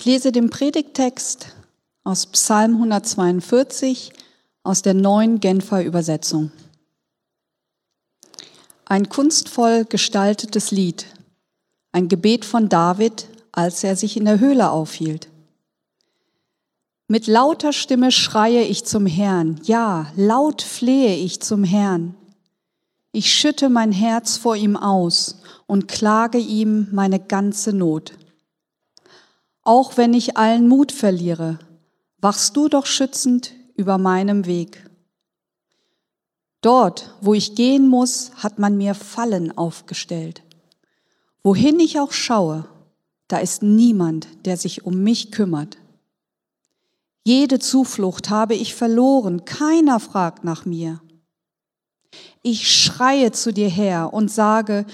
Ich lese den Predigtext aus Psalm 142 aus der neuen Genfer Übersetzung. Ein kunstvoll gestaltetes Lied, ein Gebet von David, als er sich in der Höhle aufhielt. Mit lauter Stimme schreie ich zum Herrn, ja, laut flehe ich zum Herrn. Ich schütte mein Herz vor ihm aus und klage ihm meine ganze Not. Auch wenn ich allen Mut verliere, wachst du doch schützend über meinem Weg. Dort, wo ich gehen muss, hat man mir Fallen aufgestellt. Wohin ich auch schaue, da ist niemand, der sich um mich kümmert. Jede Zuflucht habe ich verloren, keiner fragt nach mir. Ich schreie zu dir her und sage,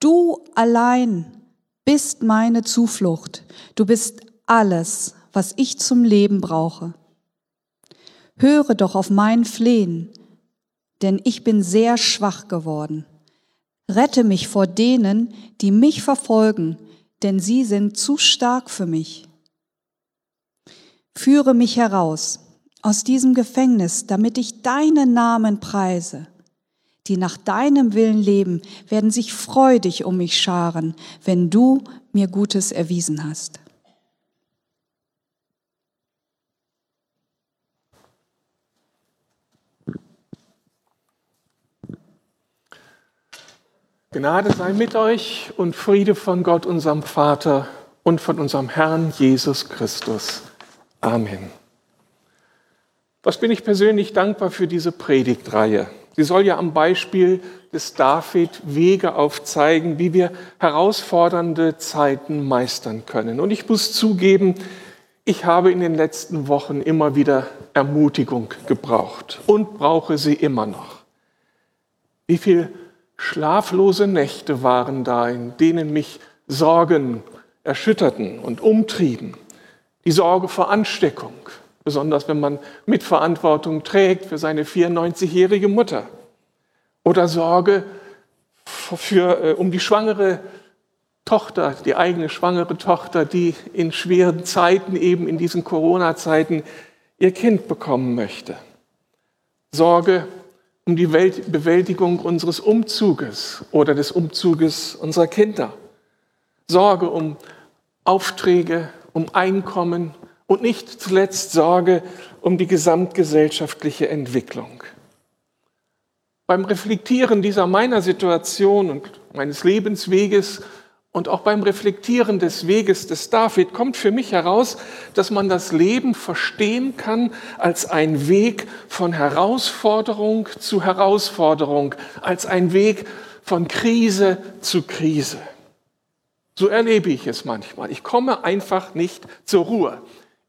du allein bist meine Zuflucht, du bist alles, was ich zum Leben brauche. Höre doch auf mein Flehen, denn ich bin sehr schwach geworden. Rette mich vor denen, die mich verfolgen, denn sie sind zu stark für mich. Führe mich heraus aus diesem Gefängnis, damit ich deinen Namen preise. Die nach deinem Willen leben, werden sich freudig um mich scharen, wenn du mir Gutes erwiesen hast. Gnade sei mit euch und Friede von Gott, unserem Vater und von unserem Herrn Jesus Christus. Amen. Was bin ich persönlich dankbar für diese Predigtreihe? Sie soll ja am Beispiel des David Wege aufzeigen, wie wir herausfordernde Zeiten meistern können. Und ich muss zugeben, ich habe in den letzten Wochen immer wieder Ermutigung gebraucht und brauche sie immer noch. Wie viel Schlaflose Nächte waren da, in denen mich Sorgen erschütterten und umtrieben. Die Sorge vor Ansteckung, besonders wenn man Mitverantwortung trägt für seine 94-jährige Mutter. Oder Sorge für, äh, um die schwangere Tochter, die eigene schwangere Tochter, die in schweren Zeiten, eben in diesen Corona-Zeiten, ihr Kind bekommen möchte. Sorge um die Bewältigung unseres Umzuges oder des Umzuges unserer Kinder. Sorge um Aufträge, um Einkommen und nicht zuletzt Sorge um die gesamtgesellschaftliche Entwicklung. Beim Reflektieren dieser meiner Situation und meines Lebensweges und auch beim Reflektieren des Weges des David kommt für mich heraus, dass man das Leben verstehen kann als ein Weg von Herausforderung zu Herausforderung, als ein Weg von Krise zu Krise. So erlebe ich es manchmal. Ich komme einfach nicht zur Ruhe.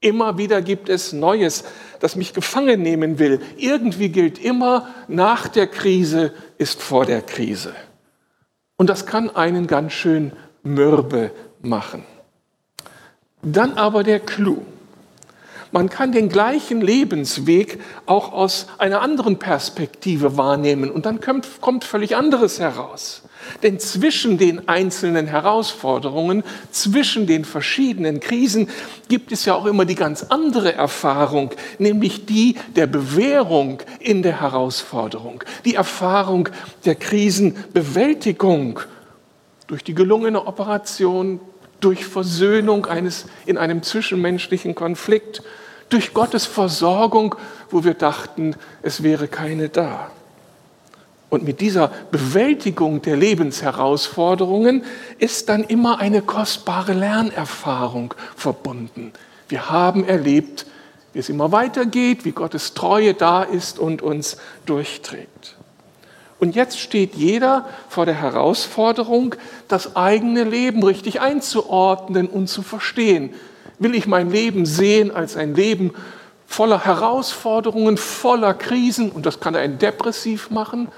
Immer wieder gibt es Neues, das mich gefangen nehmen will. Irgendwie gilt immer, nach der Krise ist vor der Krise. Und das kann einen ganz schön mürbe machen. Dann aber der Clou. Man kann den gleichen Lebensweg auch aus einer anderen Perspektive wahrnehmen und dann kommt, kommt völlig anderes heraus. Denn zwischen den einzelnen Herausforderungen, zwischen den verschiedenen Krisen gibt es ja auch immer die ganz andere Erfahrung, nämlich die der Bewährung in der Herausforderung, die Erfahrung der Krisenbewältigung durch die gelungene Operation, durch Versöhnung eines in einem zwischenmenschlichen Konflikt, durch Gottes Versorgung, wo wir dachten, es wäre keine da. Und mit dieser Bewältigung der Lebensherausforderungen ist dann immer eine kostbare Lernerfahrung verbunden. Wir haben erlebt, wie es immer weitergeht, wie Gottes Treue da ist und uns durchträgt. Und jetzt steht jeder vor der Herausforderung, das eigene Leben richtig einzuordnen und zu verstehen. Will ich mein Leben sehen als ein Leben voller Herausforderungen, voller Krisen, und das kann einen depressiv machen,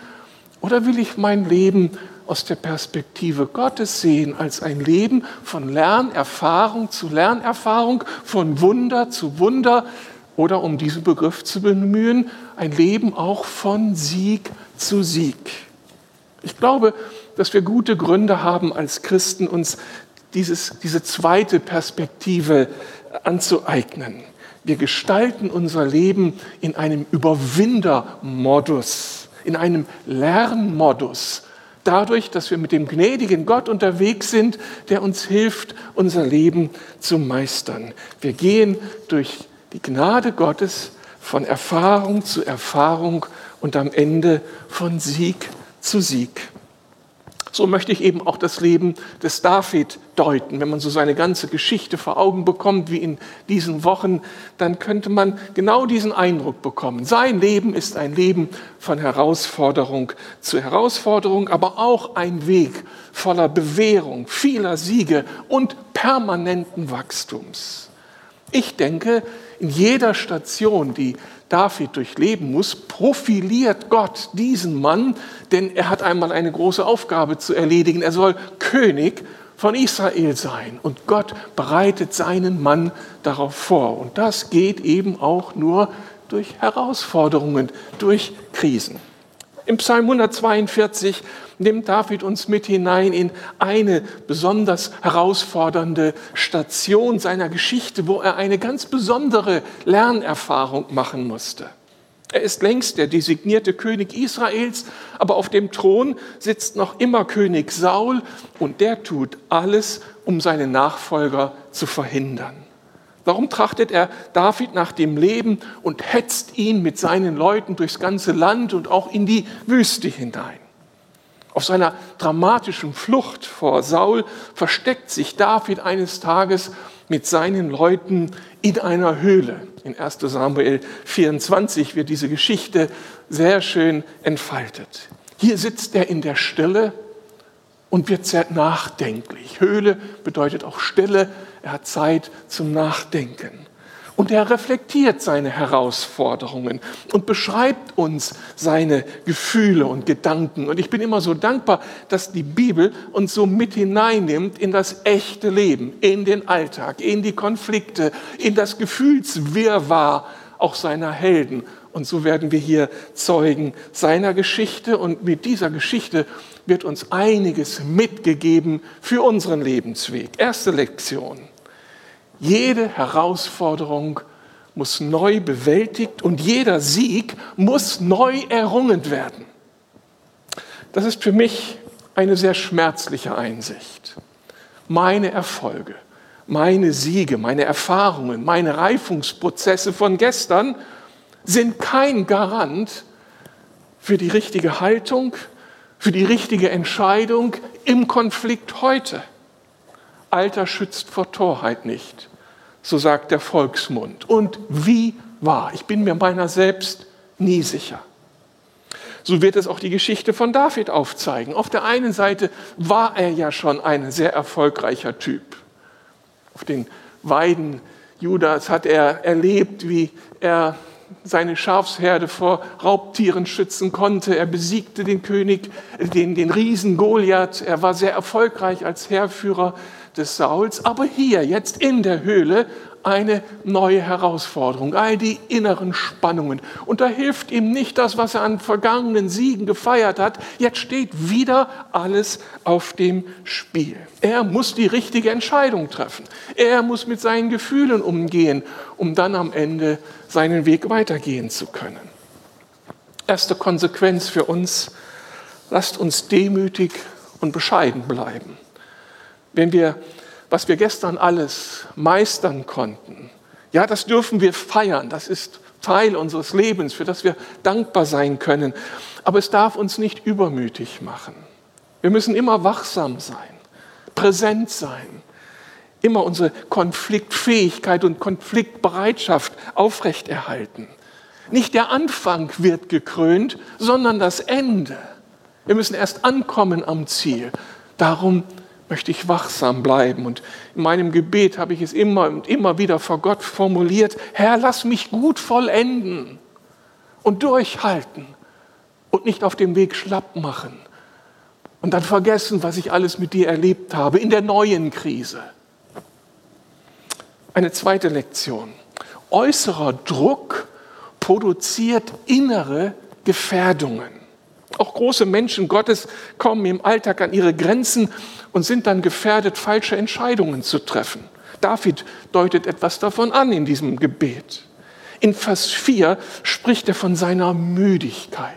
oder will ich mein Leben aus der Perspektive Gottes sehen, als ein Leben von Lernerfahrung zu Lernerfahrung, von Wunder zu Wunder, oder um diesen Begriff zu bemühen, ein Leben auch von Sieg zu Sieg. Ich glaube, dass wir gute Gründe haben, als Christen uns dieses, diese zweite Perspektive anzueignen. Wir gestalten unser Leben in einem Überwindermodus, in einem Lernmodus, dadurch, dass wir mit dem gnädigen Gott unterwegs sind, der uns hilft, unser Leben zu meistern. Wir gehen durch die Gnade Gottes von Erfahrung zu Erfahrung und am Ende von Sieg zu Sieg. So möchte ich eben auch das Leben des David deuten. Wenn man so seine ganze Geschichte vor Augen bekommt, wie in diesen Wochen, dann könnte man genau diesen Eindruck bekommen. Sein Leben ist ein Leben von Herausforderung zu Herausforderung, aber auch ein Weg voller Bewährung, vieler Siege und permanenten Wachstums. Ich denke, in jeder Station, die David durchleben muss, profiliert Gott diesen Mann, denn er hat einmal eine große Aufgabe zu erledigen. Er soll König von Israel sein und Gott bereitet seinen Mann darauf vor. Und das geht eben auch nur durch Herausforderungen, durch Krisen. Im Psalm 142 nimmt David uns mit hinein in eine besonders herausfordernde Station seiner Geschichte, wo er eine ganz besondere Lernerfahrung machen musste. Er ist längst der designierte König Israels, aber auf dem Thron sitzt noch immer König Saul und der tut alles, um seine Nachfolger zu verhindern. Warum trachtet er David nach dem Leben und hetzt ihn mit seinen Leuten durchs ganze Land und auch in die Wüste hinein? Auf seiner dramatischen Flucht vor Saul versteckt sich David eines Tages mit seinen Leuten in einer Höhle. In 1 Samuel 24 wird diese Geschichte sehr schön entfaltet. Hier sitzt er in der Stille und wird sehr nachdenklich. Höhle bedeutet auch Stille. Er hat Zeit zum Nachdenken. Und er reflektiert seine Herausforderungen und beschreibt uns seine Gefühle und Gedanken. Und ich bin immer so dankbar, dass die Bibel uns so mit hineinnimmt in das echte Leben, in den Alltag, in die Konflikte, in das Gefühlswirrwarr auch seiner Helden. Und so werden wir hier Zeugen seiner Geschichte. Und mit dieser Geschichte wird uns einiges mitgegeben für unseren Lebensweg. Erste Lektion. Jede Herausforderung muss neu bewältigt und jeder Sieg muss neu errungen werden. Das ist für mich eine sehr schmerzliche Einsicht. Meine Erfolge, meine Siege, meine Erfahrungen, meine Reifungsprozesse von gestern sind kein Garant für die richtige Haltung, für die richtige Entscheidung im Konflikt heute. Alter schützt vor Torheit nicht, so sagt der Volksmund. Und wie wahr? Ich bin mir meiner selbst nie sicher. So wird es auch die Geschichte von David aufzeigen. Auf der einen Seite war er ja schon ein sehr erfolgreicher Typ. Auf den Weiden Judas hat er erlebt, wie er seine Schafsherde vor Raubtieren schützen konnte. Er besiegte den König, den, den Riesen Goliath. Er war sehr erfolgreich als Heerführer des Sauls, aber hier, jetzt in der Höhle, eine neue Herausforderung, all die inneren Spannungen. Und da hilft ihm nicht das, was er an vergangenen Siegen gefeiert hat. Jetzt steht wieder alles auf dem Spiel. Er muss die richtige Entscheidung treffen. Er muss mit seinen Gefühlen umgehen, um dann am Ende seinen Weg weitergehen zu können. Erste Konsequenz für uns, lasst uns demütig und bescheiden bleiben wenn wir, was wir gestern alles meistern konnten, ja, das dürfen wir feiern, das ist Teil unseres Lebens, für das wir dankbar sein können. Aber es darf uns nicht übermütig machen. Wir müssen immer wachsam sein, präsent sein, immer unsere Konfliktfähigkeit und Konfliktbereitschaft aufrechterhalten. Nicht der Anfang wird gekrönt, sondern das Ende. Wir müssen erst ankommen am Ziel. Darum möchte ich wachsam bleiben. Und in meinem Gebet habe ich es immer und immer wieder vor Gott formuliert, Herr, lass mich gut vollenden und durchhalten und nicht auf dem Weg schlapp machen und dann vergessen, was ich alles mit dir erlebt habe in der neuen Krise. Eine zweite Lektion. Äußerer Druck produziert innere Gefährdungen. Auch große Menschen Gottes kommen im Alltag an ihre Grenzen und sind dann gefährdet, falsche Entscheidungen zu treffen. David deutet etwas davon an in diesem Gebet. In Vers 4 spricht er von seiner Müdigkeit.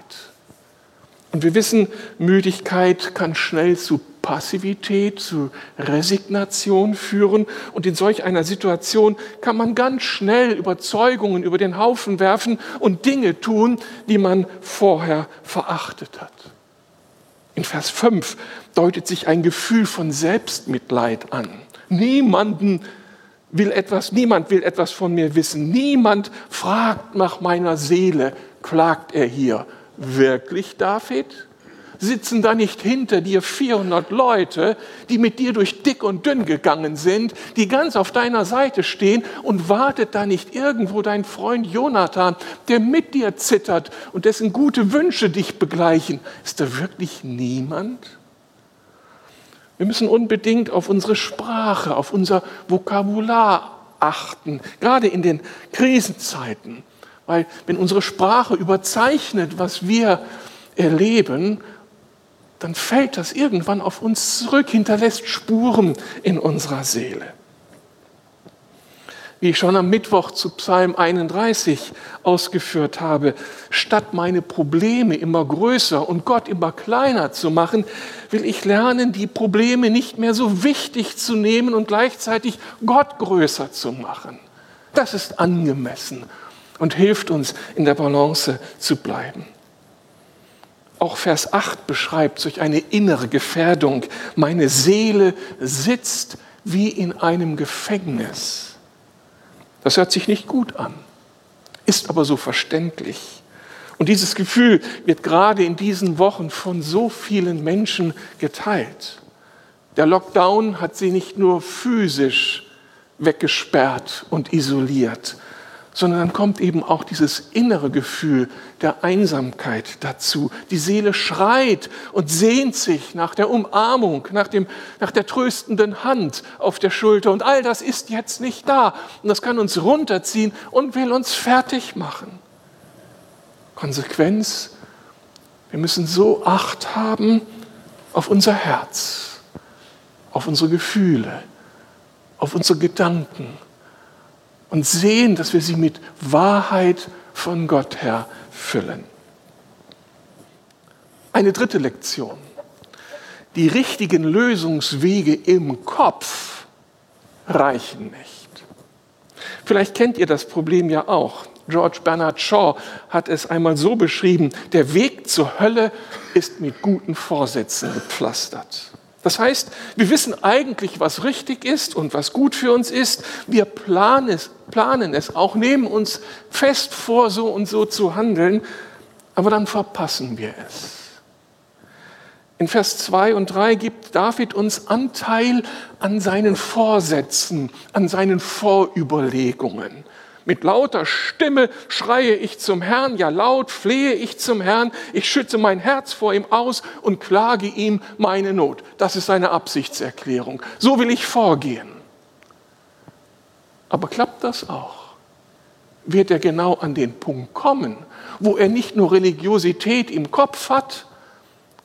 Und wir wissen, Müdigkeit kann schnell zu Passivität, zu Resignation führen. Und in solch einer Situation kann man ganz schnell Überzeugungen über den Haufen werfen und Dinge tun, die man vorher verachtet hat. In Vers 5 deutet sich ein Gefühl von Selbstmitleid an. Niemanden will etwas, niemand will etwas von mir wissen. Niemand fragt nach meiner Seele, klagt er hier. Wirklich, David? Sitzen da nicht hinter dir 400 Leute, die mit dir durch dick und dünn gegangen sind, die ganz auf deiner Seite stehen und wartet da nicht irgendwo dein Freund Jonathan, der mit dir zittert und dessen gute Wünsche dich begleichen? Ist da wirklich niemand? Wir müssen unbedingt auf unsere Sprache, auf unser Vokabular achten, gerade in den Krisenzeiten. Weil wenn unsere Sprache überzeichnet, was wir erleben, dann fällt das irgendwann auf uns zurück, hinterlässt Spuren in unserer Seele. Wie ich schon am Mittwoch zu Psalm 31 ausgeführt habe, statt meine Probleme immer größer und Gott immer kleiner zu machen, will ich lernen, die Probleme nicht mehr so wichtig zu nehmen und gleichzeitig Gott größer zu machen. Das ist angemessen und hilft uns in der Balance zu bleiben. Auch Vers 8 beschreibt solch eine innere Gefährdung. Meine Seele sitzt wie in einem Gefängnis. Das hört sich nicht gut an, ist aber so verständlich. Und dieses Gefühl wird gerade in diesen Wochen von so vielen Menschen geteilt. Der Lockdown hat sie nicht nur physisch weggesperrt und isoliert, sondern dann kommt eben auch dieses innere Gefühl der Einsamkeit dazu. Die Seele schreit und sehnt sich nach der Umarmung, nach, dem, nach der tröstenden Hand auf der Schulter. Und all das ist jetzt nicht da. Und das kann uns runterziehen und will uns fertig machen. Konsequenz, wir müssen so Acht haben auf unser Herz, auf unsere Gefühle, auf unsere Gedanken und sehen, dass wir sie mit Wahrheit von Gott her füllen. Eine dritte Lektion. Die richtigen Lösungswege im Kopf reichen nicht. Vielleicht kennt ihr das Problem ja auch. George Bernard Shaw hat es einmal so beschrieben, der Weg zur Hölle ist mit guten Vorsätzen gepflastert. Das heißt, wir wissen eigentlich, was richtig ist und was gut für uns ist. Wir planen es, planen es auch, nehmen uns fest vor, so und so zu handeln, aber dann verpassen wir es. In Vers 2 und 3 gibt David uns Anteil an seinen Vorsätzen, an seinen Vorüberlegungen. Mit lauter Stimme schreie ich zum Herrn, ja laut flehe ich zum Herrn, ich schütze mein Herz vor ihm aus und klage ihm meine Not. Das ist seine Absichtserklärung. So will ich vorgehen. Aber klappt das auch? Wird er genau an den Punkt kommen, wo er nicht nur Religiosität im Kopf hat,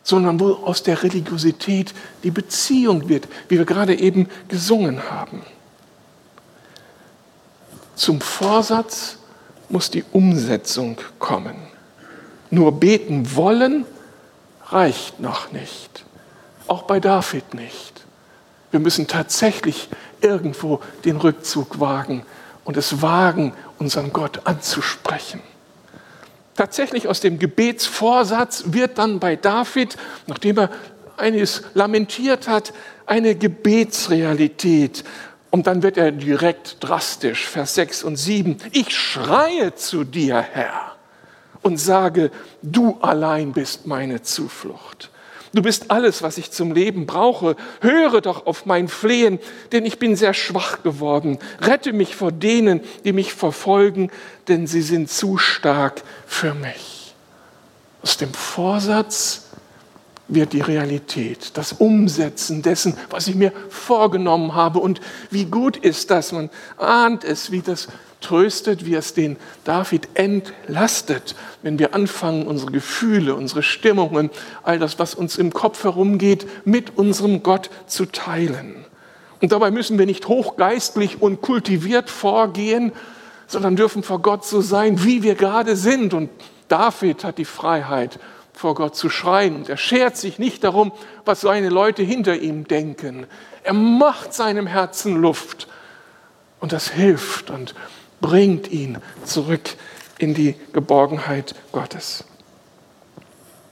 sondern wo aus der Religiosität die Beziehung wird, wie wir gerade eben gesungen haben. Zum Vorsatz muss die Umsetzung kommen. Nur beten wollen reicht noch nicht. Auch bei David nicht. Wir müssen tatsächlich irgendwo den Rückzug wagen und es wagen, unseren Gott anzusprechen. Tatsächlich aus dem Gebetsvorsatz wird dann bei David, nachdem er eines lamentiert hat, eine Gebetsrealität. Und dann wird er direkt drastisch, Vers 6 und 7. Ich schreie zu dir, Herr, und sage, du allein bist meine Zuflucht. Du bist alles, was ich zum Leben brauche. Höre doch auf mein Flehen, denn ich bin sehr schwach geworden. Rette mich vor denen, die mich verfolgen, denn sie sind zu stark für mich. Aus dem Vorsatz wird die Realität, das Umsetzen dessen, was ich mir vorgenommen habe. Und wie gut ist das? Man ahnt es, wie das tröstet, wie es den David entlastet, wenn wir anfangen, unsere Gefühle, unsere Stimmungen, all das, was uns im Kopf herumgeht, mit unserem Gott zu teilen. Und dabei müssen wir nicht hochgeistlich und kultiviert vorgehen, sondern dürfen vor Gott so sein, wie wir gerade sind. Und David hat die Freiheit, vor Gott zu schreien. Und er schert sich nicht darum, was seine Leute hinter ihm denken. Er macht seinem Herzen Luft. Und das hilft und bringt ihn zurück in die Geborgenheit Gottes.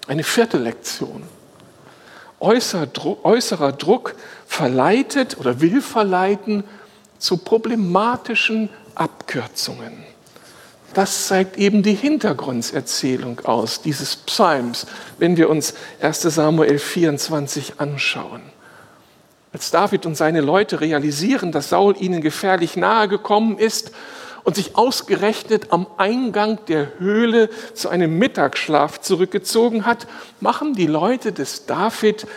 Eine vierte Lektion. Äußerer Druck verleitet oder will verleiten zu problematischen Abkürzungen. Das zeigt eben die Hintergrunderzählung aus dieses Psalms, wenn wir uns 1 Samuel 24 anschauen. Als David und seine Leute realisieren, dass Saul ihnen gefährlich nahe gekommen ist und sich ausgerechnet am Eingang der Höhle zu einem Mittagsschlaf zurückgezogen hat, machen die Leute des David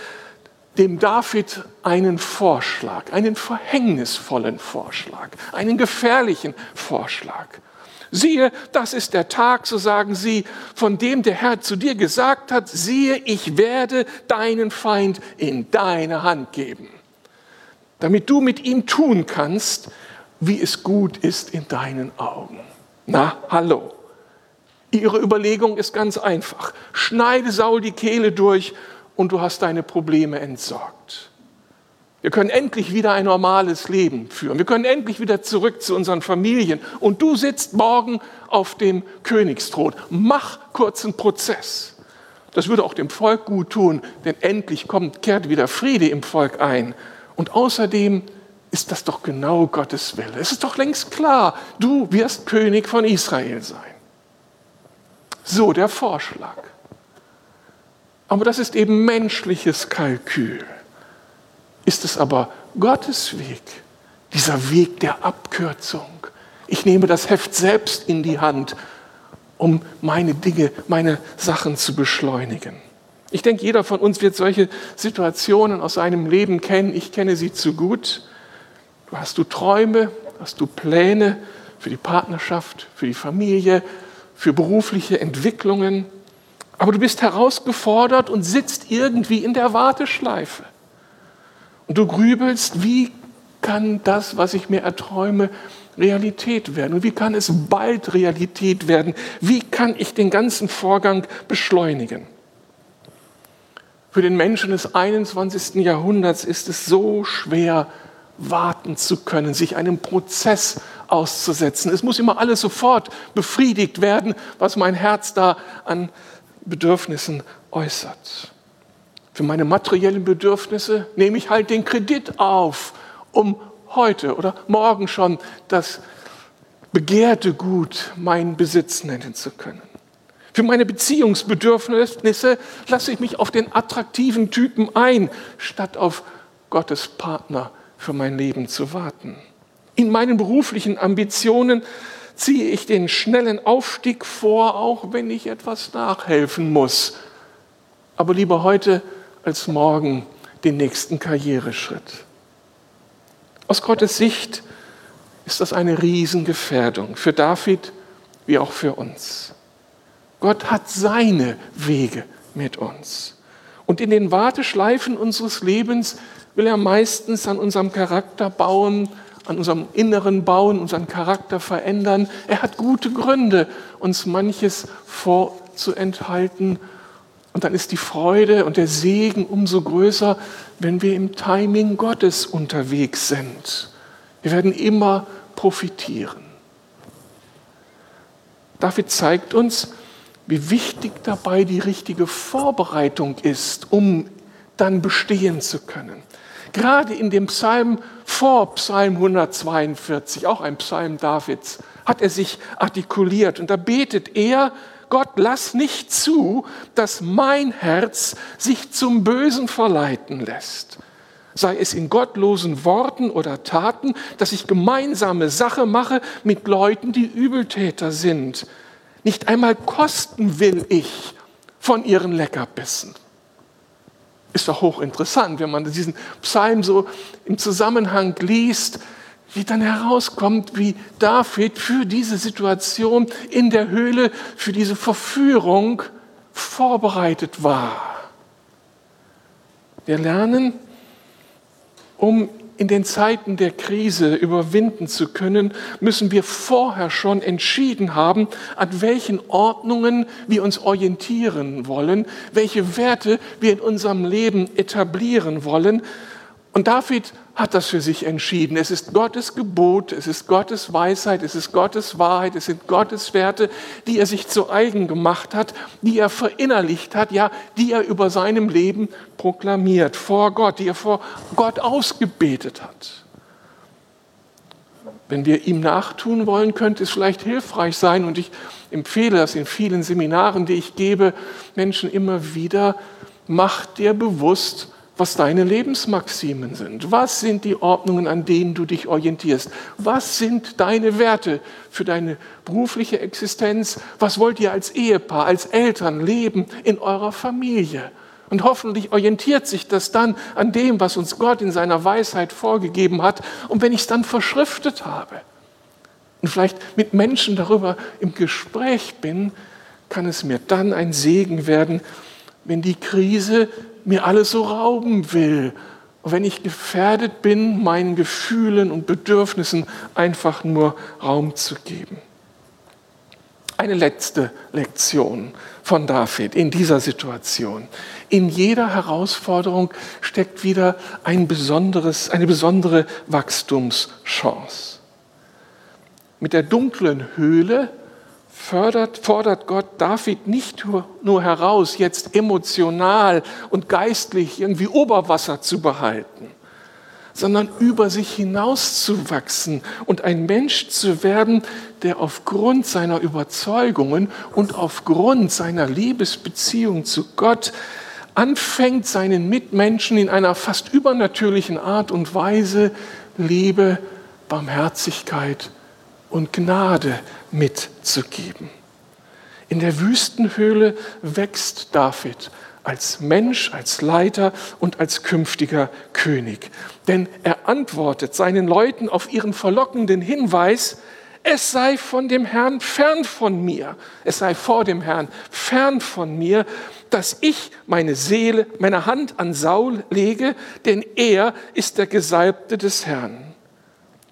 dem David einen Vorschlag, einen verhängnisvollen Vorschlag, einen gefährlichen Vorschlag. Siehe, das ist der Tag, so sagen sie, von dem der Herr zu dir gesagt hat, siehe, ich werde deinen Feind in deine Hand geben, damit du mit ihm tun kannst, wie es gut ist in deinen Augen. Na, hallo. Ihre Überlegung ist ganz einfach. Schneide Saul die Kehle durch und du hast deine Probleme entsorgt. Wir können endlich wieder ein normales Leben führen. Wir können endlich wieder zurück zu unseren Familien. Und du sitzt morgen auf dem Königsthron. Mach kurzen Prozess. Das würde auch dem Volk gut tun, denn endlich kommt, kehrt wieder Friede im Volk ein. Und außerdem ist das doch genau Gottes Wille. Es ist doch längst klar, du wirst König von Israel sein. So der Vorschlag. Aber das ist eben menschliches Kalkül ist es aber Gottes Weg, dieser Weg der Abkürzung. Ich nehme das Heft selbst in die Hand, um meine Dinge, meine Sachen zu beschleunigen. Ich denke, jeder von uns wird solche Situationen aus seinem Leben kennen. Ich kenne sie zu gut. Du hast du Träume, hast du Pläne für die Partnerschaft, für die Familie, für berufliche Entwicklungen. Aber du bist herausgefordert und sitzt irgendwie in der Warteschleife. Und du grübelst, wie kann das, was ich mir erträume, Realität werden? Und wie kann es bald Realität werden? Wie kann ich den ganzen Vorgang beschleunigen? Für den Menschen des 21. Jahrhunderts ist es so schwer, warten zu können, sich einem Prozess auszusetzen. Es muss immer alles sofort befriedigt werden, was mein Herz da an Bedürfnissen äußert. Für meine materiellen Bedürfnisse nehme ich halt den Kredit auf, um heute oder morgen schon das begehrte Gut mein Besitz nennen zu können. Für meine Beziehungsbedürfnisse lasse ich mich auf den attraktiven Typen ein, statt auf Gottes Partner für mein Leben zu warten. In meinen beruflichen Ambitionen ziehe ich den schnellen Aufstieg vor, auch wenn ich etwas nachhelfen muss. Aber lieber heute als morgen den nächsten Karriereschritt. Aus Gottes Sicht ist das eine Riesengefährdung für David wie auch für uns. Gott hat seine Wege mit uns. Und in den Warteschleifen unseres Lebens will er meistens an unserem Charakter bauen, an unserem Inneren bauen, unseren Charakter verändern. Er hat gute Gründe, uns manches vorzuenthalten und dann ist die Freude und der Segen umso größer, wenn wir im Timing Gottes unterwegs sind. Wir werden immer profitieren. David zeigt uns, wie wichtig dabei die richtige Vorbereitung ist, um dann bestehen zu können. Gerade in dem Psalm vor Psalm 142, auch ein Psalm Davids, hat er sich artikuliert und da betet er, Gott, lass nicht zu, dass mein Herz sich zum Bösen verleiten lässt. Sei es in gottlosen Worten oder Taten, dass ich gemeinsame Sache mache mit Leuten, die Übeltäter sind. Nicht einmal kosten will ich von ihren Leckerbissen. Ist doch hochinteressant, wenn man diesen Psalm so im Zusammenhang liest, wie dann herauskommt, wie David für diese Situation in der Höhle, für diese Verführung vorbereitet war. Wir lernen, um in den Zeiten der Krise überwinden zu können, müssen wir vorher schon entschieden haben, an welchen Ordnungen wir uns orientieren wollen, welche Werte wir in unserem Leben etablieren wollen. Und David hat das für sich entschieden. Es ist Gottes Gebot, es ist Gottes Weisheit, es ist Gottes Wahrheit, es sind Gottes Werte, die er sich zu eigen gemacht hat, die er verinnerlicht hat, ja, die er über seinem Leben proklamiert, vor Gott, die er vor Gott ausgebetet hat. Wenn wir ihm nachtun wollen, könnte es vielleicht hilfreich sein, und ich empfehle das in vielen Seminaren, die ich gebe, Menschen immer wieder, macht dir bewusst, was deine Lebensmaximen sind. Was sind die Ordnungen, an denen du dich orientierst? Was sind deine Werte für deine berufliche Existenz? Was wollt ihr als Ehepaar, als Eltern leben in eurer Familie? Und hoffentlich orientiert sich das dann an dem, was uns Gott in seiner Weisheit vorgegeben hat. Und wenn ich es dann verschriftet habe und vielleicht mit Menschen darüber im Gespräch bin, kann es mir dann ein Segen werden, wenn die Krise mir alles so rauben will. Und wenn ich gefährdet bin, meinen Gefühlen und Bedürfnissen einfach nur Raum zu geben. Eine letzte Lektion von David in dieser Situation. In jeder Herausforderung steckt wieder ein besonderes, eine besondere Wachstumschance. Mit der dunklen Höhle fördert, fordert Gott David nicht nur heraus, jetzt emotional und geistlich irgendwie Oberwasser zu behalten, sondern über sich hinauszuwachsen und ein Mensch zu werden, der aufgrund seiner Überzeugungen und aufgrund seiner Liebesbeziehung zu Gott anfängt, seinen Mitmenschen in einer fast übernatürlichen Art und Weise Liebe, Barmherzigkeit und Gnade mitzugeben. In der Wüstenhöhle wächst David als Mensch, als Leiter und als künftiger König. Denn er antwortet seinen Leuten auf ihren verlockenden Hinweis, es sei von dem Herrn fern von mir, es sei vor dem Herrn fern von mir, dass ich meine Seele, meine Hand an Saul lege, denn er ist der Gesalbte des Herrn.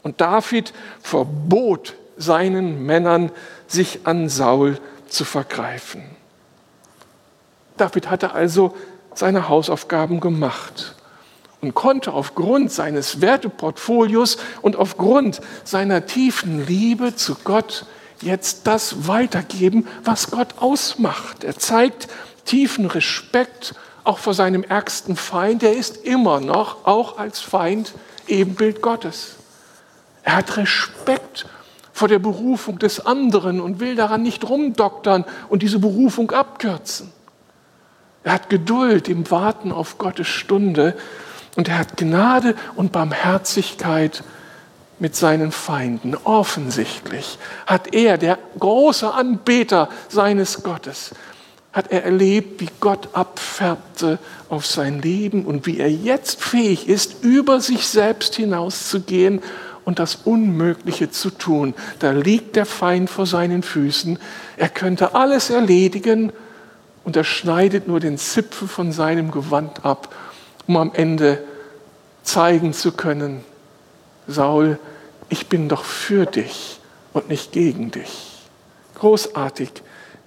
Und David verbot seinen Männern, sich an Saul zu vergreifen. David hatte also seine Hausaufgaben gemacht und konnte aufgrund seines Werteportfolios und aufgrund seiner tiefen Liebe zu Gott jetzt das weitergeben, was Gott ausmacht. Er zeigt tiefen Respekt auch vor seinem ärgsten Feind. Er ist immer noch, auch als Feind, Ebenbild Gottes. Er hat Respekt vor der Berufung des anderen und will daran nicht rumdoktern und diese Berufung abkürzen. Er hat Geduld im Warten auf Gottes Stunde und er hat Gnade und Barmherzigkeit mit seinen Feinden. Offensichtlich hat er, der große Anbeter seines Gottes, hat er erlebt, wie Gott abfärbte auf sein Leben und wie er jetzt fähig ist, über sich selbst hinauszugehen und das Unmögliche zu tun. Da liegt der Feind vor seinen Füßen. Er könnte alles erledigen und er schneidet nur den Zipfel von seinem Gewand ab, um am Ende zeigen zu können, Saul, ich bin doch für dich und nicht gegen dich. Großartig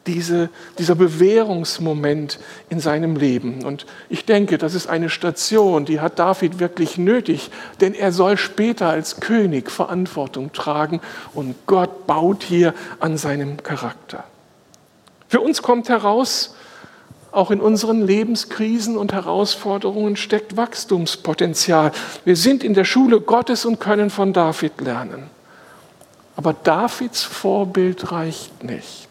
diese, dieser Bewährungsmoment in seinem Leben. Und ich denke, das ist eine Station, die hat David wirklich nötig, denn er soll später als König Verantwortung tragen und Gott baut hier an seinem Charakter. Für uns kommt heraus, auch in unseren Lebenskrisen und Herausforderungen steckt Wachstumspotenzial. Wir sind in der Schule Gottes und können von David lernen. Aber Davids Vorbild reicht nicht.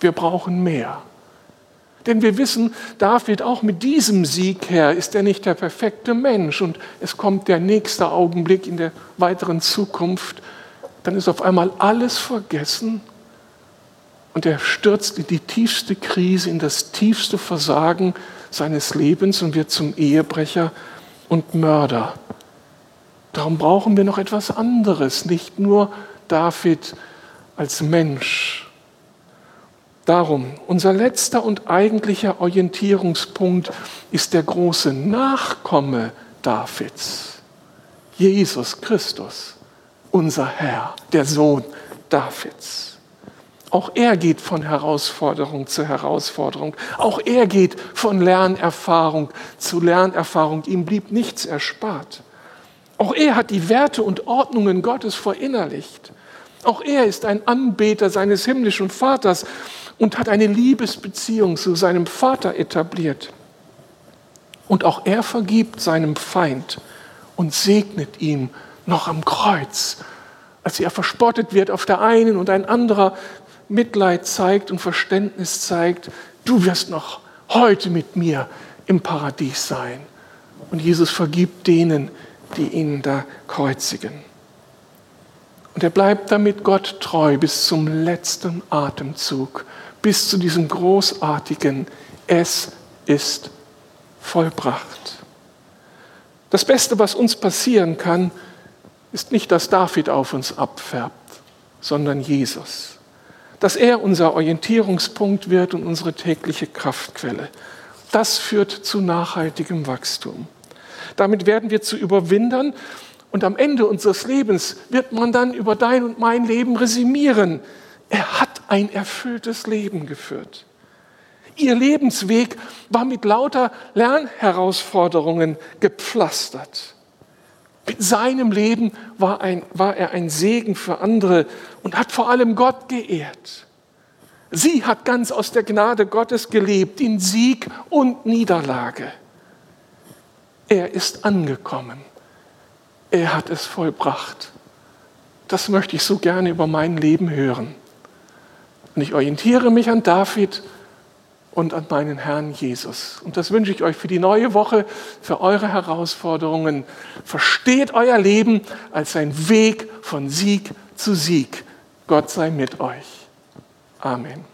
Wir brauchen mehr. Denn wir wissen, David, auch mit diesem Sieg her, ist er nicht der perfekte Mensch. Und es kommt der nächste Augenblick in der weiteren Zukunft. Dann ist auf einmal alles vergessen Und er stürzt in die tiefste Krise, in das tiefste Versagen seines Lebens und wird zum Ehebrecher und Mörder. Darum brauchen wir noch etwas anderes, nicht nur David als Mensch. Darum, unser letzter und eigentlicher Orientierungspunkt ist der große Nachkomme Davids, Jesus Christus, unser Herr, der Sohn Davids. Auch er geht von Herausforderung zu Herausforderung. Auch er geht von Lernerfahrung zu Lernerfahrung. Ihm blieb nichts erspart. Auch er hat die Werte und Ordnungen Gottes verinnerlicht. Auch er ist ein Anbeter seines himmlischen Vaters und hat eine Liebesbeziehung zu seinem Vater etabliert. Und auch er vergibt seinem Feind und segnet ihn noch am Kreuz, als er verspottet wird auf der einen und ein anderer Mitleid zeigt und Verständnis zeigt, du wirst noch heute mit mir im Paradies sein. Und Jesus vergibt denen, die ihn da kreuzigen. Und er bleibt damit Gott treu bis zum letzten Atemzug, bis zu diesem großartigen Es ist vollbracht. Das Beste, was uns passieren kann, ist nicht, dass David auf uns abfärbt, sondern Jesus dass er unser Orientierungspunkt wird und unsere tägliche Kraftquelle. Das führt zu nachhaltigem Wachstum. Damit werden wir zu Überwindern und am Ende unseres Lebens wird man dann über dein und mein Leben resümieren. Er hat ein erfülltes Leben geführt. Ihr Lebensweg war mit lauter Lernherausforderungen gepflastert. Mit seinem Leben war, ein, war er ein Segen für andere und hat vor allem Gott geehrt. Sie hat ganz aus der Gnade Gottes gelebt, in Sieg und Niederlage. Er ist angekommen. Er hat es vollbracht. Das möchte ich so gerne über mein Leben hören. Und ich orientiere mich an David und an meinen Herrn Jesus. Und das wünsche ich euch für die neue Woche, für eure Herausforderungen. Versteht euer Leben als ein Weg von Sieg zu Sieg. Gott sei mit euch. Amen.